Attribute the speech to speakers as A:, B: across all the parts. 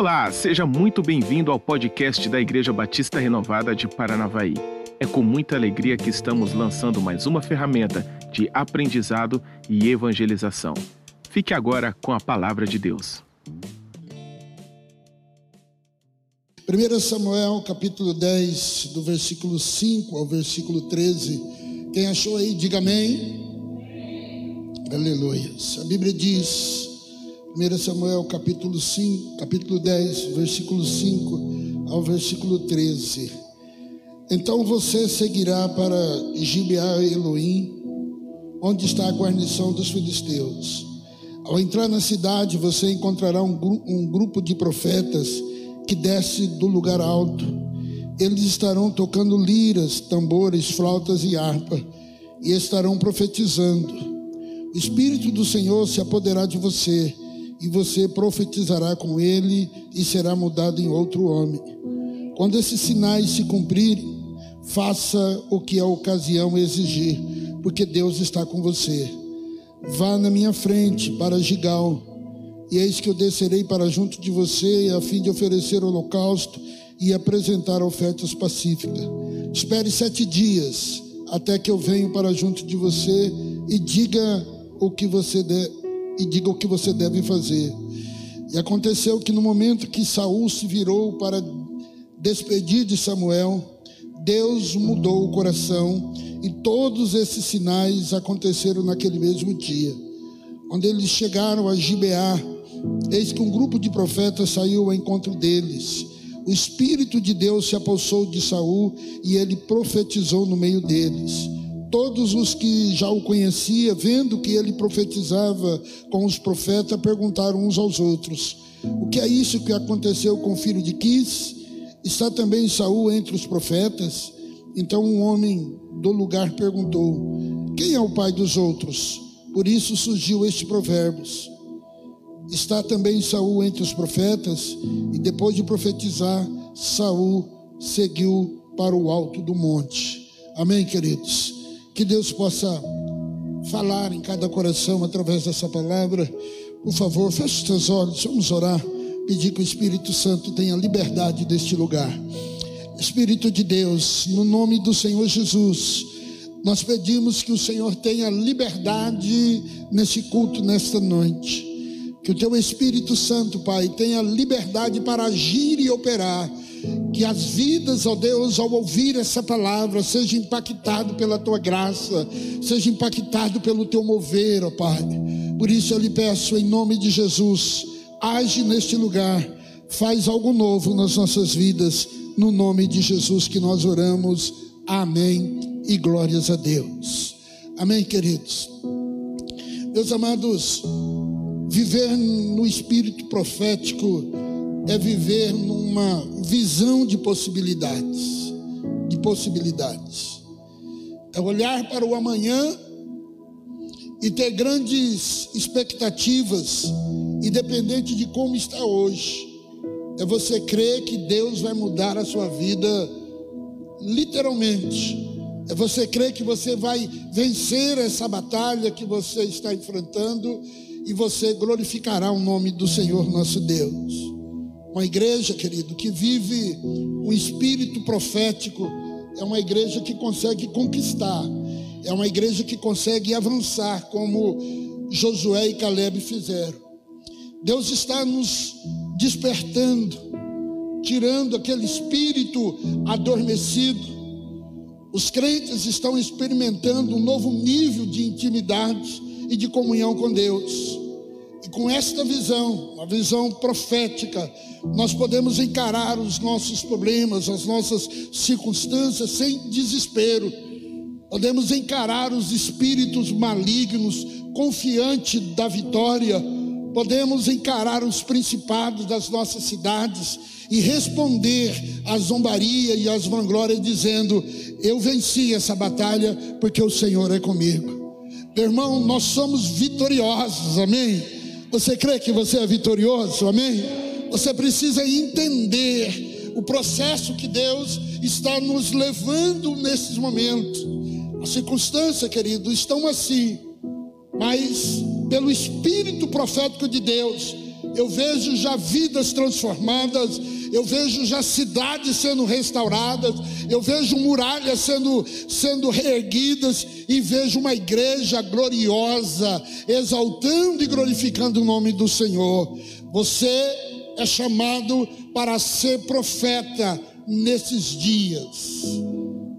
A: Olá, seja muito bem-vindo ao podcast da Igreja Batista Renovada de Paranavaí. É com muita alegria que estamos lançando mais uma ferramenta de aprendizado e evangelização. Fique agora com a palavra de Deus.
B: 1 Samuel capítulo 10, do versículo 5 ao versículo 13. Quem achou aí, diga amém. Aleluia. A Bíblia diz, 1 Samuel capítulo 5, capítulo 10, versículo 5 ao versículo 13. Então você seguirá para Gibeá Elohim, onde está a guarnição dos filisteus. Ao entrar na cidade, você encontrará um, gru um grupo de profetas que desce do lugar alto. Eles estarão tocando liras, tambores, flautas e harpa, e estarão profetizando. O Espírito do Senhor se apoderará de você e você profetizará com ele e será mudado em outro homem. Quando esses sinais se cumprirem, faça o que a ocasião exigir, porque Deus está com você. Vá na minha frente para Gigal, e eis que eu descerei para junto de você, a fim de oferecer holocausto e apresentar ofertas pacíficas. Espere sete dias, até que eu venha para junto de você e diga o que você deve e diga o que você deve fazer. E aconteceu que no momento que Saul se virou para despedir de Samuel, Deus mudou o coração e todos esses sinais aconteceram naquele mesmo dia. Quando eles chegaram a Gibeá, eis que um grupo de profetas saiu ao encontro deles. O espírito de Deus se apossou de Saul e ele profetizou no meio deles. Todos os que já o conhecia, vendo que ele profetizava com os profetas, perguntaram uns aos outros: O que é isso que aconteceu com o filho de Quis? Está também Saul entre os profetas? Então um homem do lugar perguntou: Quem é o pai dos outros? Por isso surgiu este provérbio. Está também Saul entre os profetas? E depois de profetizar, Saul seguiu para o alto do monte. Amém, queridos. Que Deus possa falar em cada coração através dessa palavra. Por favor, feche os teus olhos, vamos orar, pedir que o Espírito Santo tenha liberdade deste lugar. Espírito de Deus, no nome do Senhor Jesus, nós pedimos que o Senhor tenha liberdade nesse culto, nesta noite. Que o teu Espírito Santo, Pai, tenha liberdade para agir e operar que as vidas, ó Deus, ao ouvir essa palavra, seja impactado pela tua graça, seja impactado pelo teu mover, ó Pai. Por isso eu lhe peço, em nome de Jesus, age neste lugar, faz algo novo nas nossas vidas, no nome de Jesus que nós oramos. Amém e glórias a Deus. Amém, queridos. Meus amados, viver no espírito profético é viver numa visão de possibilidades, de possibilidades. É olhar para o amanhã e ter grandes expectativas, independente de como está hoje. É você crer que Deus vai mudar a sua vida literalmente. É você crer que você vai vencer essa batalha que você está enfrentando e você glorificará o nome do Senhor nosso Deus. Uma igreja, querido, que vive um espírito profético, é uma igreja que consegue conquistar, é uma igreja que consegue avançar, como Josué e Caleb fizeram. Deus está nos despertando, tirando aquele espírito adormecido. Os crentes estão experimentando um novo nível de intimidade e de comunhão com Deus. Com esta visão, uma visão profética, nós podemos encarar os nossos problemas, as nossas circunstâncias sem desespero. Podemos encarar os espíritos malignos confiante da vitória. Podemos encarar os principados das nossas cidades e responder à zombaria e às vanglórias dizendo: Eu venci essa batalha porque o Senhor é comigo. Meu irmão, nós somos vitoriosos, amém? Você crê que você é vitorioso? Amém? Você precisa entender o processo que Deus está nos levando nesses momentos. As circunstâncias, querido, estão assim, mas pelo Espírito profético de Deus, eu vejo já vidas transformadas, eu vejo já cidades sendo restauradas, eu vejo muralhas sendo, sendo reerguidas e vejo uma igreja gloriosa, exaltando e glorificando o nome do Senhor. Você é chamado para ser profeta nesses dias.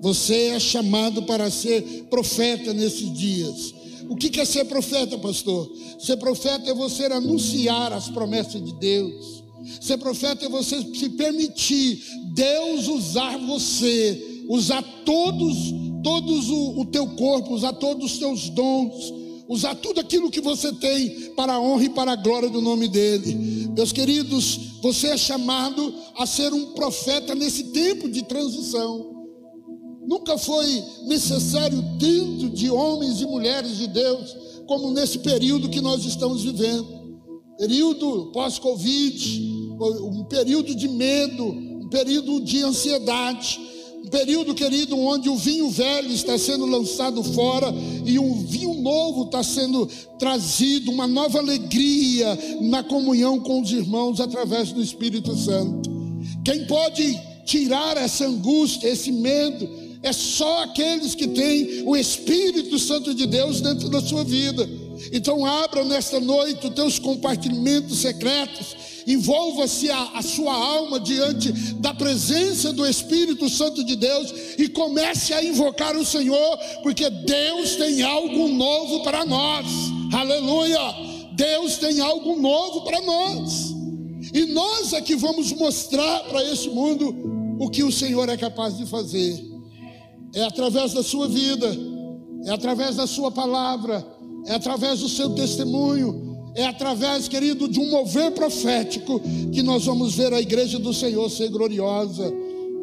B: Você é chamado para ser profeta nesses dias. O que é ser profeta, pastor? Ser profeta é você anunciar as promessas de Deus. Ser profeta é você se permitir Deus usar você, usar todos, todos o, o teu corpo, usar todos os teus dons, usar tudo aquilo que você tem para a honra e para a glória do nome dele. Meus queridos, você é chamado a ser um profeta nesse tempo de transição. Nunca foi necessário tanto de homens e mulheres de Deus como nesse período que nós estamos vivendo. Período pós-Covid, um período de medo, um período de ansiedade, um período, querido, onde o vinho velho está sendo lançado fora e um vinho novo está sendo trazido, uma nova alegria na comunhão com os irmãos através do Espírito Santo. Quem pode tirar essa angústia, esse medo, é só aqueles que têm o Espírito Santo de Deus dentro da sua vida. Então abra nesta noite os teus compartimentos secretos, envolva-se a, a, sua alma diante da presença do Espírito Santo de Deus e comece a invocar o Senhor, porque Deus tem algo novo para nós. Aleluia! Deus tem algo novo para nós. E nós é que vamos mostrar para esse mundo o que o Senhor é capaz de fazer. É através da sua vida, é através da sua palavra, é através do seu testemunho, é através, querido, de um mover profético que nós vamos ver a igreja do Senhor ser gloriosa.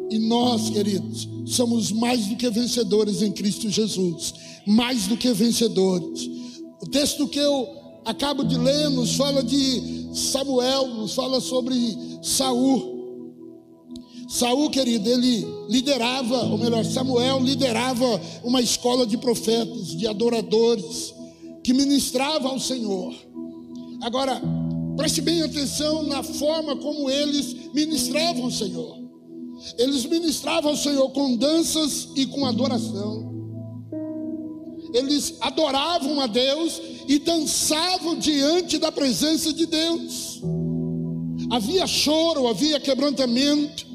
B: E nós, queridos, somos mais do que vencedores em Cristo Jesus, mais do que vencedores. O texto que eu acabo de ler nos fala de Samuel, nos fala sobre Saul. Saul, querido, ele liderava, ou melhor, Samuel liderava uma escola de profetas, de adoradores que ministrava ao Senhor. Agora, preste bem atenção na forma como eles ministravam ao Senhor. Eles ministravam ao Senhor com danças e com adoração. Eles adoravam a Deus e dançavam diante da presença de Deus. Havia choro, havia quebrantamento.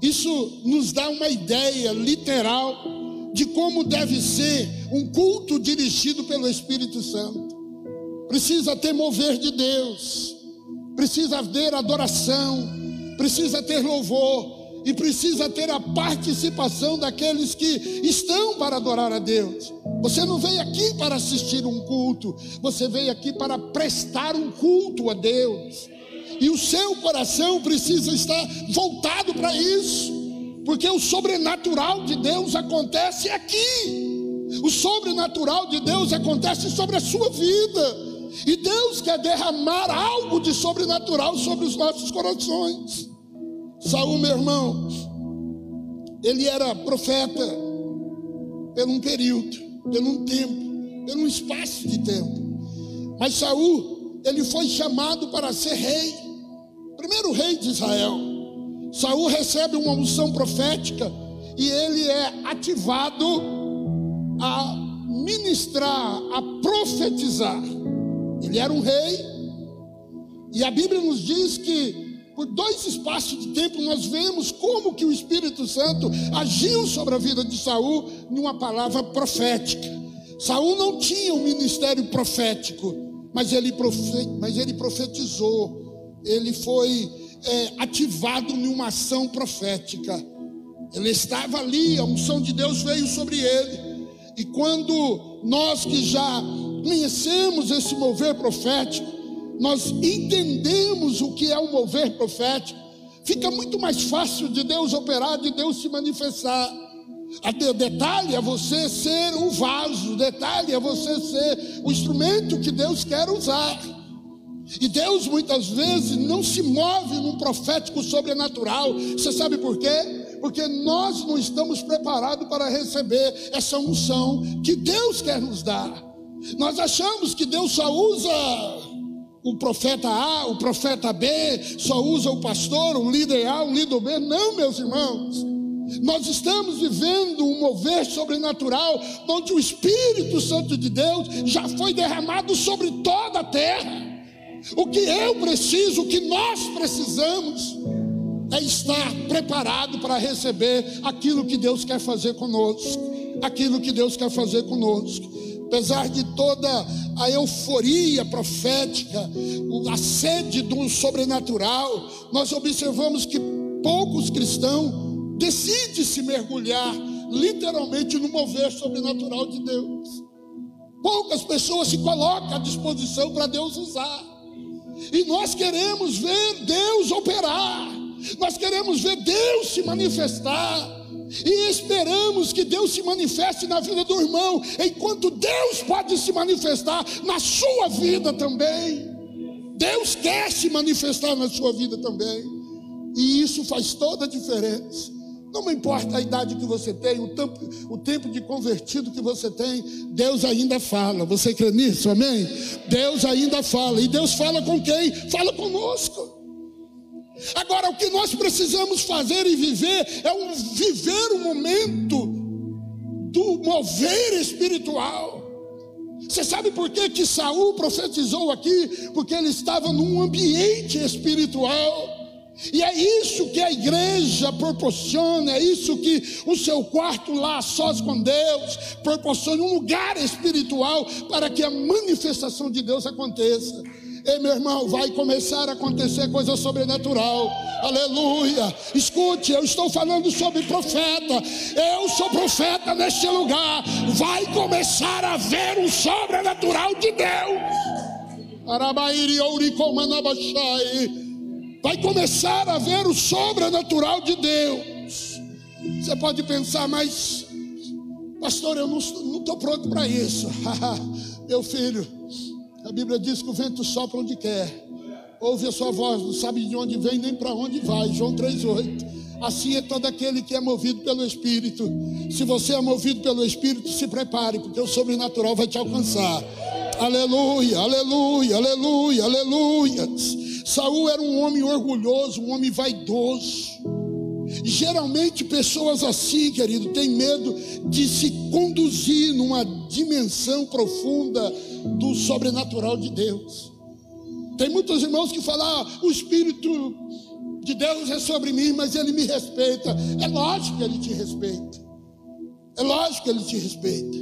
B: Isso nos dá uma ideia literal de como deve ser um culto dirigido pelo Espírito Santo. Precisa ter mover de Deus, precisa haver adoração, precisa ter louvor e precisa ter a participação daqueles que estão para adorar a Deus. Você não veio aqui para assistir um culto, você veio aqui para prestar um culto a Deus. E o seu coração precisa estar voltado para isso. Porque o sobrenatural de Deus acontece aqui. O sobrenatural de Deus acontece sobre a sua vida. E Deus quer derramar algo de sobrenatural sobre os nossos corações. Saul, meu irmão, ele era profeta por um período, por um tempo, por um espaço de tempo. Mas Saul, ele foi chamado para ser rei, primeiro rei de Israel. Saul recebe uma unção profética e ele é ativado a ministrar, a profetizar. Ele era um rei e a Bíblia nos diz que por dois espaços de tempo nós vemos como que o Espírito Santo agiu sobre a vida de Saul numa palavra profética. Saul não tinha um ministério profético, mas ele, profe, mas ele profetizou. Ele foi é, ativado em uma ação profética. Ele estava ali, a unção de Deus veio sobre ele. E quando nós que já conhecemos esse mover profético, nós entendemos o que é o mover profético, fica muito mais fácil de Deus operar, de Deus se manifestar. O detalhe é você ser o vaso, detalhe é você ser o instrumento que Deus quer usar. E Deus muitas vezes não se move num profético sobrenatural. Você sabe por quê? Porque nós não estamos preparados para receber essa unção que Deus quer nos dar. Nós achamos que Deus só usa o profeta A, o profeta B, só usa o pastor, um líder A, um líder B. Não, meus irmãos. Nós estamos vivendo um mover sobrenatural, onde o Espírito Santo de Deus já foi derramado sobre toda a terra. O que eu preciso, o que nós precisamos, é estar preparado para receber aquilo que Deus quer fazer conosco. Aquilo que Deus quer fazer conosco. Apesar de toda a euforia profética, a sede do sobrenatural, nós observamos que poucos cristãos decide se mergulhar literalmente no mover sobrenatural de Deus. Poucas pessoas se colocam à disposição para Deus usar. E nós queremos ver Deus operar. Nós queremos ver Deus se manifestar. E esperamos que Deus se manifeste na vida do irmão, enquanto Deus pode se manifestar na sua vida também. Deus quer se manifestar na sua vida também. E isso faz toda a diferença. Não importa a idade que você tem, o tempo, o tempo de convertido que você tem, Deus ainda fala. Você crê nisso? Amém? Deus ainda fala. E Deus fala com quem? Fala conosco. Agora, o que nós precisamos fazer e viver é um, viver o momento do mover espiritual. Você sabe por que, que Saul profetizou aqui? Porque ele estava num ambiente espiritual. E é isso que a igreja proporciona, é isso que o seu quarto lá, sós com Deus, proporciona um lugar espiritual para que a manifestação de Deus aconteça. Ei, meu irmão, vai começar a acontecer coisa sobrenatural. Aleluia. Escute, eu estou falando sobre profeta. Eu sou profeta neste lugar. Vai começar a ver o sobrenatural de Deus. Arabairi ouricomanabachai vai começar a ver o sobrenatural de Deus. Você pode pensar, mas, pastor, eu não estou pronto para isso. Meu filho, a Bíblia diz que o vento sopra onde quer, ouve a sua voz, não sabe de onde vem nem para onde vai. João 3,8. Assim é todo aquele que é movido pelo Espírito. Se você é movido pelo Espírito, se prepare, porque o sobrenatural vai te alcançar. Aleluia, aleluia, aleluia, aleluia. Saul era um homem orgulhoso, um homem vaidoso. Geralmente pessoas assim, querido, têm medo de se conduzir numa dimensão profunda do sobrenatural de Deus. Tem muitos irmãos que falam: ah, o Espírito de Deus é sobre mim, mas ele me respeita. É lógico que ele te respeita. É lógico que ele te respeita.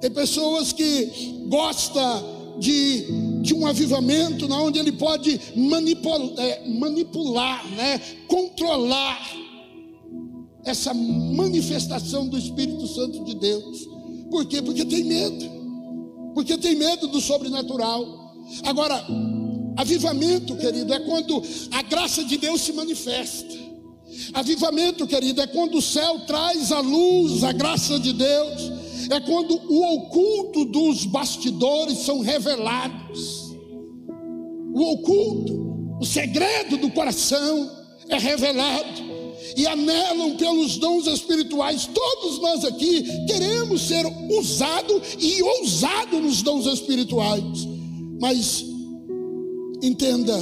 B: Tem pessoas que gostam de de um avivamento na onde ele pode manipular, é, manipular né, controlar essa manifestação do Espírito Santo de Deus. Por quê? Porque tem medo. Porque tem medo do sobrenatural. Agora, avivamento, querido, é quando a graça de Deus se manifesta. Avivamento, querido, é quando o céu traz a luz, a graça de Deus é quando o oculto dos bastidores são revelados. O oculto, o segredo do coração é revelado. E anelam pelos dons espirituais. Todos nós aqui queremos ser usados e ousados nos dons espirituais. Mas entenda,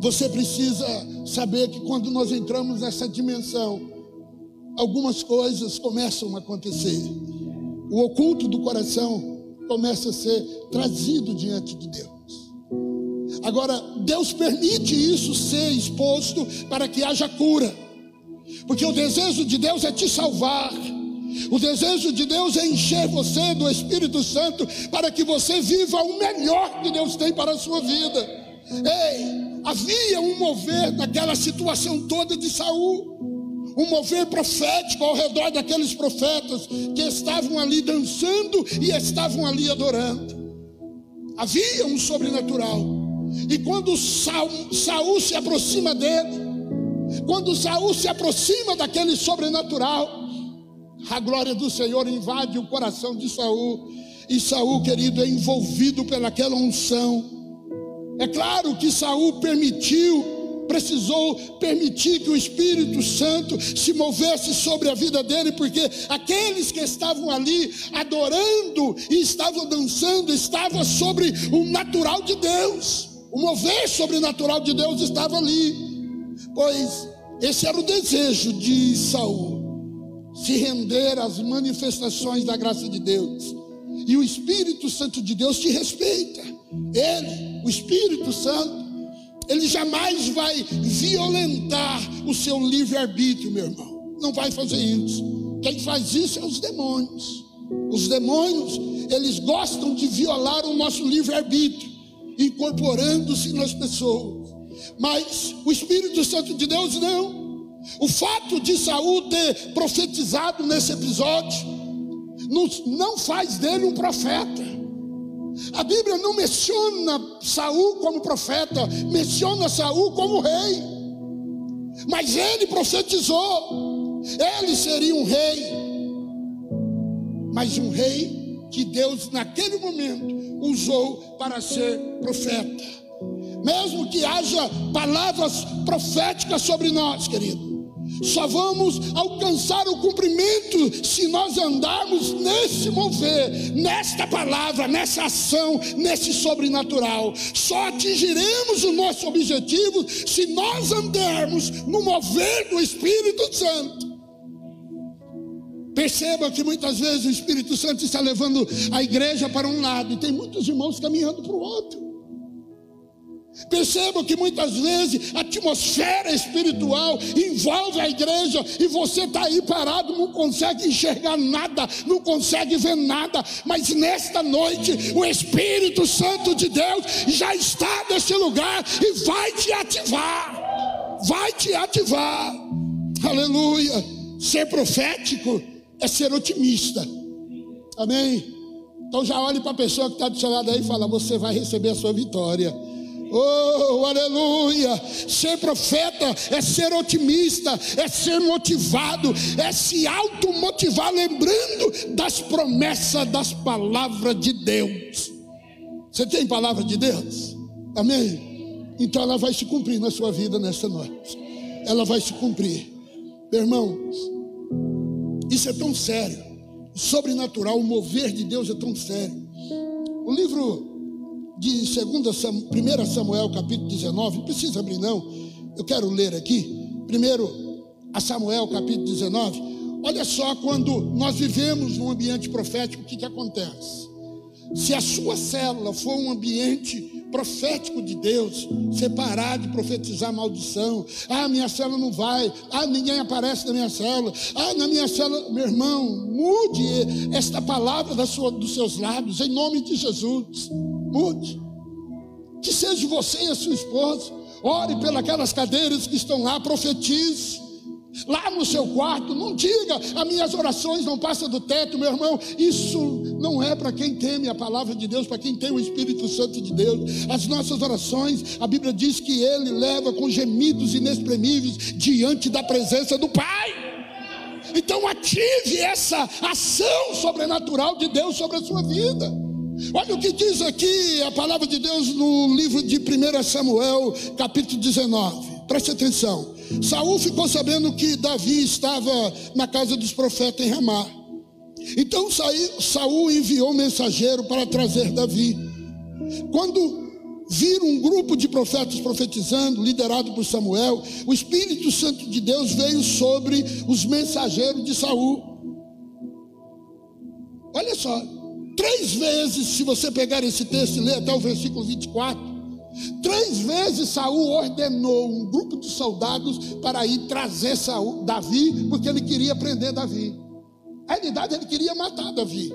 B: você precisa saber que quando nós entramos nessa dimensão, algumas coisas começam a acontecer. O oculto do coração começa a ser trazido diante de Deus. Agora, Deus permite isso ser exposto para que haja cura, porque o desejo de Deus é te salvar. O desejo de Deus é encher você do Espírito Santo para que você viva o melhor que Deus tem para a sua vida. Ei, havia um mover naquela situação toda de Saul um mover profético ao redor daqueles profetas que estavam ali dançando e estavam ali adorando. Havia um sobrenatural. E quando Saul, Saul se aproxima dele, quando Saul se aproxima daquele sobrenatural, a glória do Senhor invade o coração de Saul. E Saul, querido, é envolvido pelaquela unção. É claro que Saul permitiu precisou permitir que o Espírito Santo se movesse sobre a vida dele, porque aqueles que estavam ali adorando e estavam dançando, estavam sobre o natural de Deus. O mover sobrenatural de Deus estava ali. Pois esse era o desejo de Saul, se render às manifestações da graça de Deus. E o Espírito Santo de Deus te respeita. Ele, o Espírito Santo, ele jamais vai violentar o seu livre-arbítrio, meu irmão. Não vai fazer isso. Quem faz isso é os demônios. Os demônios, eles gostam de violar o nosso livre-arbítrio, incorporando-se nas pessoas. Mas o Espírito Santo de Deus não. O fato de Saul ter profetizado nesse episódio não faz dele um profeta. A Bíblia não menciona Saul como profeta, menciona Saul como rei. Mas ele profetizou, ele seria um rei. Mas um rei que Deus naquele momento usou para ser profeta. Mesmo que haja palavras proféticas sobre nós, querido. Só vamos alcançar o cumprimento se nós andarmos nesse mover, nesta palavra, nessa ação, nesse sobrenatural. Só atingiremos o nosso objetivo se nós andarmos no mover do Espírito Santo. Perceba que muitas vezes o Espírito Santo está levando a igreja para um lado e tem muitos irmãos caminhando para o outro. Percebam que muitas vezes a atmosfera espiritual envolve a igreja e você está aí parado, não consegue enxergar nada, não consegue ver nada, mas nesta noite o Espírito Santo de Deus já está nesse lugar e vai te ativar, vai te ativar, aleluia. Ser profético é ser otimista, amém? Então já olhe para a pessoa que está do seu lado aí e fala: Você vai receber a sua vitória. Oh, aleluia! Ser profeta é ser otimista, é ser motivado, é se automotivar, lembrando das promessas, das palavras de Deus. Você tem palavra de Deus? Amém? Então ela vai se cumprir na sua vida nesta noite. Ela vai se cumprir. Meu irmão, isso é tão sério. O sobrenatural, o mover de Deus é tão sério. O livro de 2 Samuel, 1 Samuel capítulo 19, não precisa abrir não, eu quero ler aqui, primeiro a Samuel capítulo 19, olha só quando nós vivemos num ambiente profético, o que, que acontece? Se a sua célula for um ambiente profético de Deus, você parar de profetizar maldição, ah, minha célula não vai, ah, ninguém aparece na minha célula, ah, na minha célula, meu irmão, mude esta palavra sua, dos seus lábios, em nome de Jesus. Mude. Que seja você e a sua esposa. Ore pelas cadeiras que estão lá, profetize. Lá no seu quarto, não diga, as minhas orações não passam do teto, meu irmão. Isso não é para quem teme a palavra de Deus, para quem tem o Espírito Santo de Deus. As nossas orações, a Bíblia diz que Ele leva com gemidos inexprimíveis diante da presença do Pai. Então ative essa ação sobrenatural de Deus sobre a sua vida. Olha o que diz aqui a palavra de Deus no livro de 1 Samuel, capítulo 19. Preste atenção. Saul ficou sabendo que Davi estava na casa dos profetas em Ramá. Então Saul enviou um mensageiro para trazer Davi. Quando viram um grupo de profetas profetizando, liderado por Samuel, o Espírito Santo de Deus veio sobre os mensageiros de Saul. Olha só, Três vezes, se você pegar esse texto e ler até o versículo 24, três vezes Saul ordenou um grupo de soldados para ir trazer Saul, Davi, porque ele queria prender Davi. Na realidade, ele queria matar Davi.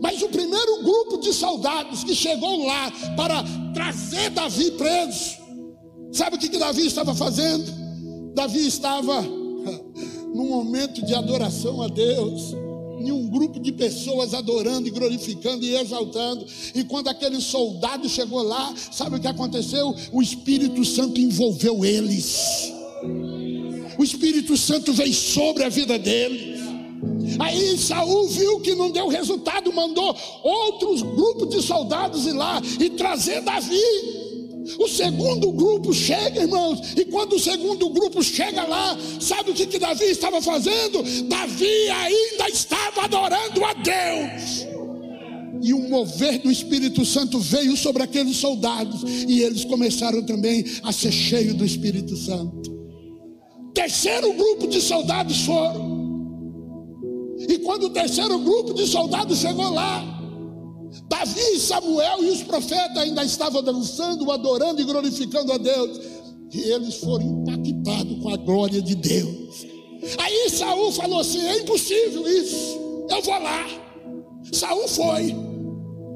B: Mas o primeiro grupo de soldados que chegou lá para trazer Davi preso, sabe o que, que Davi estava fazendo? Davi estava num momento de adoração a Deus em um grupo de pessoas adorando e glorificando e exaltando. E quando aquele soldado chegou lá, sabe o que aconteceu? O Espírito Santo envolveu eles. O Espírito Santo veio sobre a vida deles. Aí Saul viu que não deu resultado, mandou outros grupos de soldados ir lá e trazer Davi. O segundo grupo chega, irmãos, e quando o segundo grupo chega lá, sabe o que, que Davi estava fazendo? Davi ainda estava adorando a Deus. E um mover do Espírito Santo veio sobre aqueles soldados, e eles começaram também a ser cheios do Espírito Santo. Terceiro grupo de soldados foram. E quando o terceiro grupo de soldados chegou lá, Davi Samuel e os profetas ainda estavam dançando, adorando e glorificando a Deus. E eles foram impactados com a glória de Deus. Aí Saul falou assim: é impossível isso. Eu vou lá. Saul foi.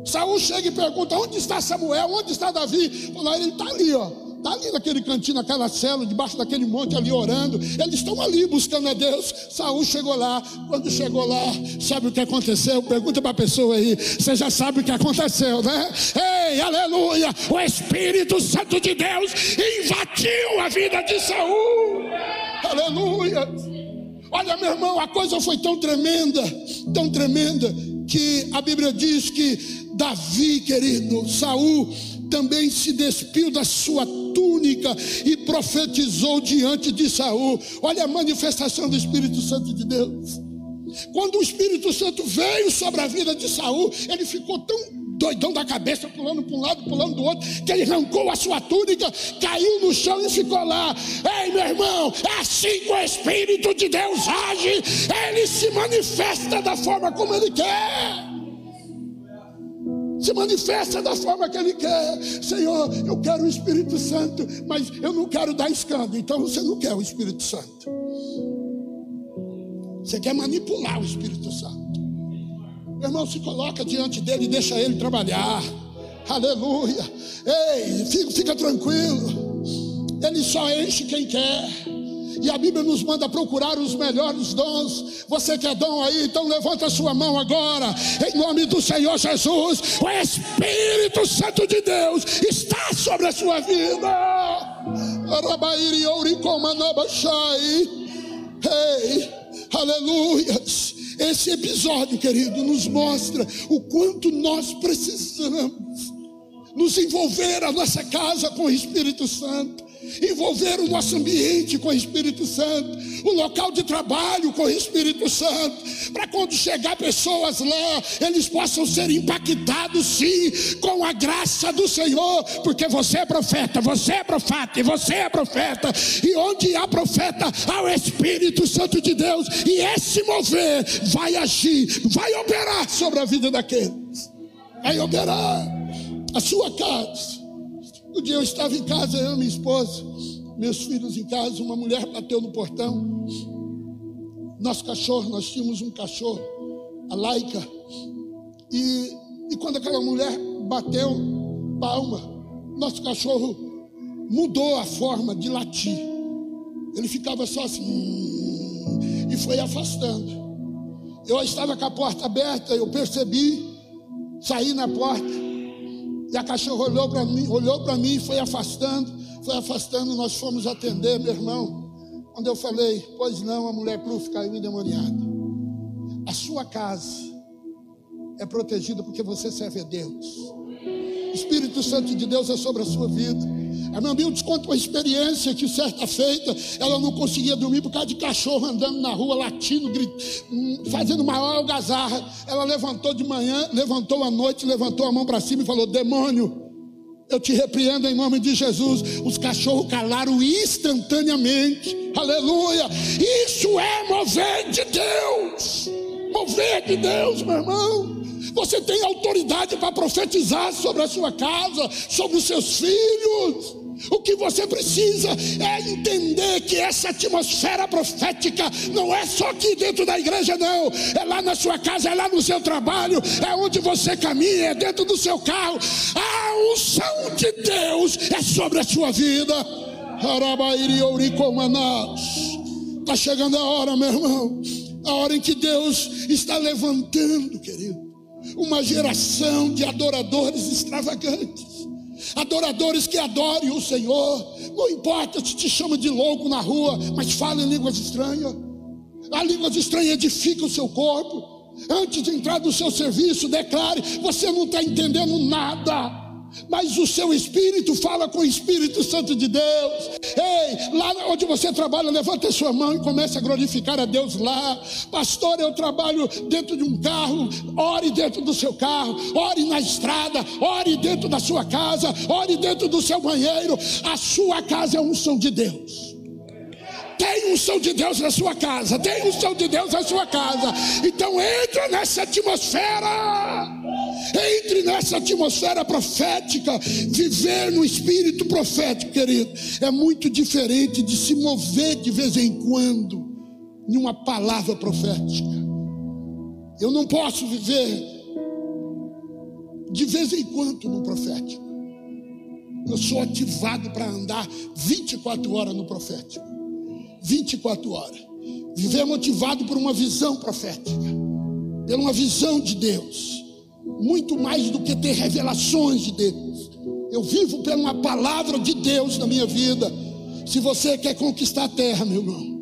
B: Saul chega e pergunta: onde está Samuel? Onde está Davi? Falou, ele está ali, ó. Está ali naquele cantinho, naquela cela, debaixo daquele monte ali orando. Eles estão ali buscando a Deus. Saul chegou lá. Quando chegou lá, sabe o que aconteceu? Pergunta para a pessoa aí. Você já sabe o que aconteceu, né? Ei, aleluia! O Espírito Santo de Deus invadiu a vida de Saul. Aleluia! Olha, meu irmão, a coisa foi tão tremenda, tão tremenda, que a Bíblia diz que Davi, querido, Saul, também se despiu da sua túnica e profetizou diante de Saul. Olha a manifestação do Espírito Santo de Deus. Quando o Espírito Santo veio sobre a vida de Saul, ele ficou tão doidão da cabeça, pulando para um lado, pulando do outro, que ele arrancou a sua túnica, caiu no chão e ficou lá. Ei, meu irmão, é assim que o Espírito de Deus age, ele se manifesta da forma como ele quer se manifesta da forma que Ele quer. Senhor, eu quero o Espírito Santo, mas eu não quero dar escândalo. Então você não quer o Espírito Santo. Você quer manipular o Espírito Santo. Meu irmão, se coloca diante dele e deixa ele trabalhar. Aleluia. Ei, fica, fica tranquilo. Ele só enche quem quer. E a Bíblia nos manda procurar os melhores dons. Você quer dom aí? Então levanta sua mão agora. Em nome do Senhor Jesus. O Espírito Santo de Deus está sobre a sua vida. Ei, aleluia. Esse episódio, querido, nos mostra o quanto nós precisamos nos envolver a nossa casa com o Espírito Santo envolver o nosso ambiente com o Espírito Santo, o local de trabalho com o Espírito Santo, para quando chegar pessoas lá, eles possam ser impactados sim com a graça do Senhor, porque você é profeta, você é profeta e você é profeta, e onde há profeta, há o Espírito Santo de Deus, e esse mover vai agir, vai operar sobre a vida daqueles, vai operar a sua casa um dia eu estava em casa, eu e minha esposa, meus filhos em casa, uma mulher bateu no portão. Nosso cachorro, nós tínhamos um cachorro, a laica. E, e quando aquela mulher bateu palma, nosso cachorro mudou a forma de latir. Ele ficava só assim e foi afastando. Eu estava com a porta aberta, eu percebi, saí na porta e a cachorra olhou para mim, olhou para mim e foi afastando, foi afastando, nós fomos atender, meu irmão. Quando eu falei, pois não, a mulher pluf caiu endemoniada. A sua casa é protegida porque você serve a Deus. O Espírito Santo de Deus é sobre a sua vida. A minha amiga conta uma experiência que certa feita ela não conseguia dormir por causa de cachorro andando na rua, latindo, gritando, hum, fazendo maior algazarra. Ela levantou de manhã, levantou à noite, levantou a mão para cima e falou: Demônio, eu te repreendo em nome de Jesus. Os cachorros calaram instantaneamente. Aleluia. Isso é mover de Deus. Mover de Deus, meu irmão. Você tem autoridade para profetizar sobre a sua casa, sobre os seus filhos. O que você precisa é entender que essa atmosfera profética não é só aqui dentro da igreja, não. É lá na sua casa, é lá no seu trabalho, é onde você caminha, é dentro do seu carro. A unção de Deus é sobre a sua vida. Está chegando a hora, meu irmão. A hora em que Deus está levantando, querido, uma geração de adoradores extravagantes adoradores que adorem o Senhor. Não importa se te chama de louco na rua, mas fala em línguas estranhas. A línguas estranhas edifica o seu corpo. Antes de entrar no seu serviço, declare: você não está entendendo nada. Mas o seu espírito fala com o Espírito Santo de Deus. Ei, lá onde você trabalha, levante a sua mão e comece a glorificar a Deus lá. Pastor, eu trabalho dentro de um carro, ore dentro do seu carro, ore na estrada, ore dentro da sua casa, ore dentro do seu banheiro. A sua casa é um som de Deus. Tem um som de Deus na sua casa, tem um som de Deus na sua casa. Então entra nessa atmosfera. Entre nessa atmosfera profética, viver no espírito profético, querido, é muito diferente de se mover de vez em quando em uma palavra profética. Eu não posso viver de vez em quando no profético. Eu sou ativado para andar 24 horas no profético. 24 horas. Viver motivado por uma visão profética, por uma visão de Deus, muito mais do que ter revelações de Deus. Eu vivo por uma palavra de Deus na minha vida. Se você quer conquistar a terra, meu irmão,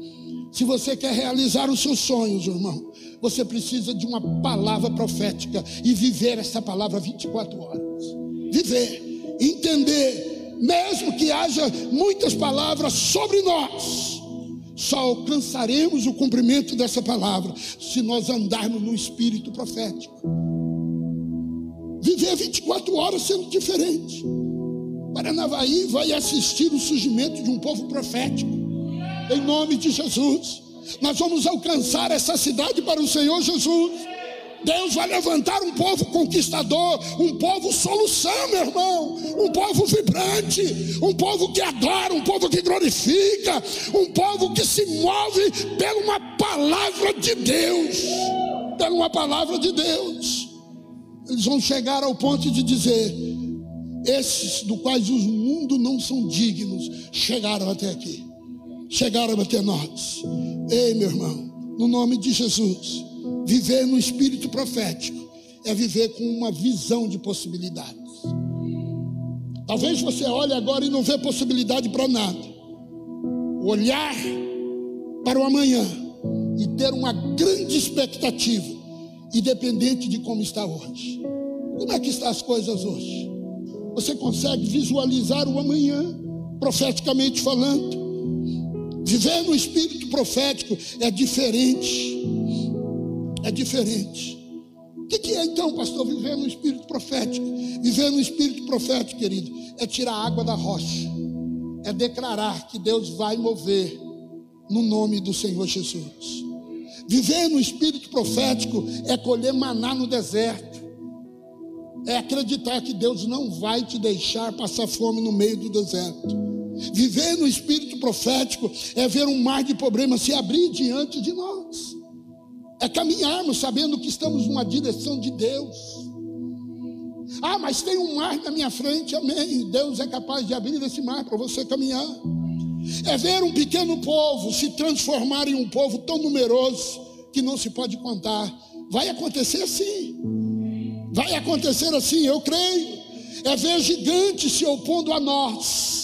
B: se você quer realizar os seus sonhos, irmão, você precisa de uma palavra profética e viver essa palavra 24 horas. Viver, entender, mesmo que haja muitas palavras sobre nós, só alcançaremos o cumprimento dessa palavra se nós andarmos no espírito profético. Viver 24 horas sendo diferente. Paranavaí vai assistir o surgimento de um povo profético. Em nome de Jesus. Nós vamos alcançar essa cidade para o Senhor Jesus. Deus vai levantar um povo conquistador, um povo solução, meu irmão, um povo vibrante, um povo que adora, um povo que glorifica, um povo que se move pela uma palavra de Deus, pela uma palavra de Deus. Eles vão chegar ao ponto de dizer: esses do quais os mundos não são dignos chegaram até aqui, chegaram até nós. Ei, meu irmão, no nome de Jesus. Viver no espírito profético é viver com uma visão de possibilidades. Talvez você olhe agora e não vê possibilidade para nada. Olhar para o amanhã e ter uma grande expectativa, independente de como está hoje. Como é que estão as coisas hoje? Você consegue visualizar o amanhã, profeticamente falando? Viver no espírito profético é diferente é diferente. O que, é então, pastor, viver no espírito profético? Viver no espírito profético, querido, é tirar a água da rocha, é declarar que Deus vai mover no nome do Senhor Jesus. Viver no espírito profético é colher maná no deserto, é acreditar que Deus não vai te deixar passar fome no meio do deserto. Viver no espírito profético é ver um mar de problemas se abrir diante de nós é caminharmos sabendo que estamos numa direção de Deus. Ah, mas tem um mar na minha frente, amém. Deus é capaz de abrir esse mar para você caminhar. É ver um pequeno povo se transformar em um povo tão numeroso que não se pode contar. Vai acontecer assim. Vai acontecer assim, eu creio. É ver gigantes se opondo a nós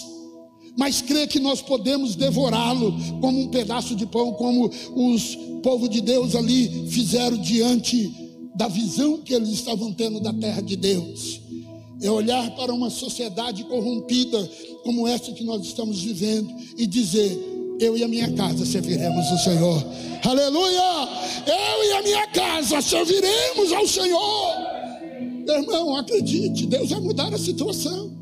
B: mas crê que nós podemos devorá-lo como um pedaço de pão, como os povo de Deus ali fizeram diante da visão que eles estavam tendo da terra de Deus. É olhar para uma sociedade corrompida como essa que nós estamos vivendo e dizer: eu e a minha casa serviremos o Senhor. Aleluia! Eu e a minha casa serviremos ao Senhor. Irmão, acredite, Deus vai mudar a situação.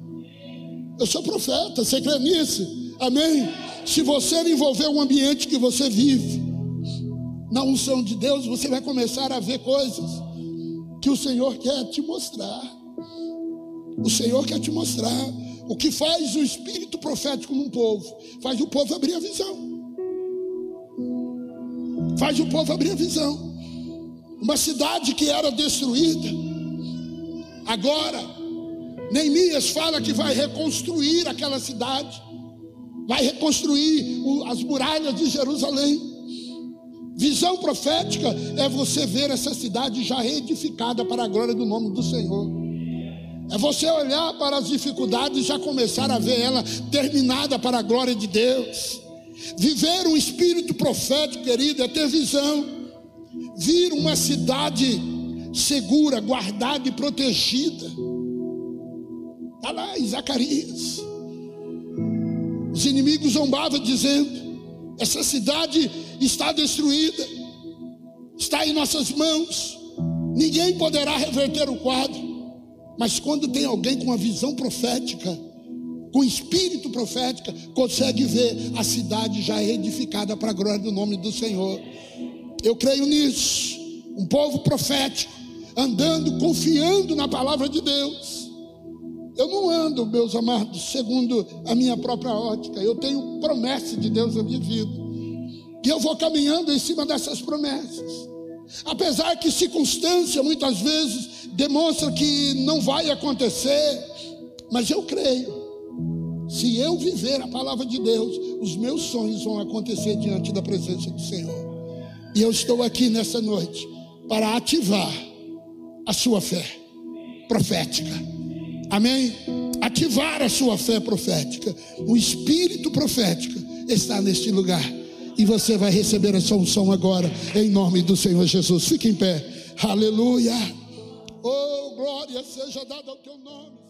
B: Eu sou profeta, você crê nisso? Amém? Se você envolver o ambiente que você vive, na unção de Deus, você vai começar a ver coisas que o Senhor quer te mostrar. O Senhor quer te mostrar. O que faz o espírito profético num povo? Faz o povo abrir a visão. Faz o povo abrir a visão. Uma cidade que era destruída, agora Neemias fala que vai reconstruir aquela cidade, vai reconstruir as muralhas de Jerusalém. Visão profética é você ver essa cidade já reedificada para a glória do nome do Senhor. É você olhar para as dificuldades e já começar a ver ela terminada para a glória de Deus. Viver um espírito profético, querido, é ter visão. Vir uma cidade segura, guardada e protegida. Está lá em Zacarias. Os inimigos zombavam dizendo: essa cidade está destruída, está em nossas mãos, ninguém poderá reverter o quadro. Mas quando tem alguém com uma visão profética, com espírito profética, consegue ver a cidade já edificada para a glória do nome do Senhor. Eu creio nisso. Um povo profético, andando, confiando na palavra de Deus. Eu não ando, meus amados, segundo a minha própria ótica. Eu tenho promessa de Deus na minha vida. E eu vou caminhando em cima dessas promessas. Apesar que circunstância muitas vezes demonstra que não vai acontecer, mas eu creio. Se eu viver a palavra de Deus, os meus sonhos vão acontecer diante da presença do Senhor. E eu estou aqui nessa noite para ativar a sua fé profética. Amém? Ativar a sua fé profética. O espírito profético está neste lugar. E você vai receber essa unção agora, em nome do Senhor Jesus. Fique em pé. Aleluia. Oh, glória seja dada ao teu nome.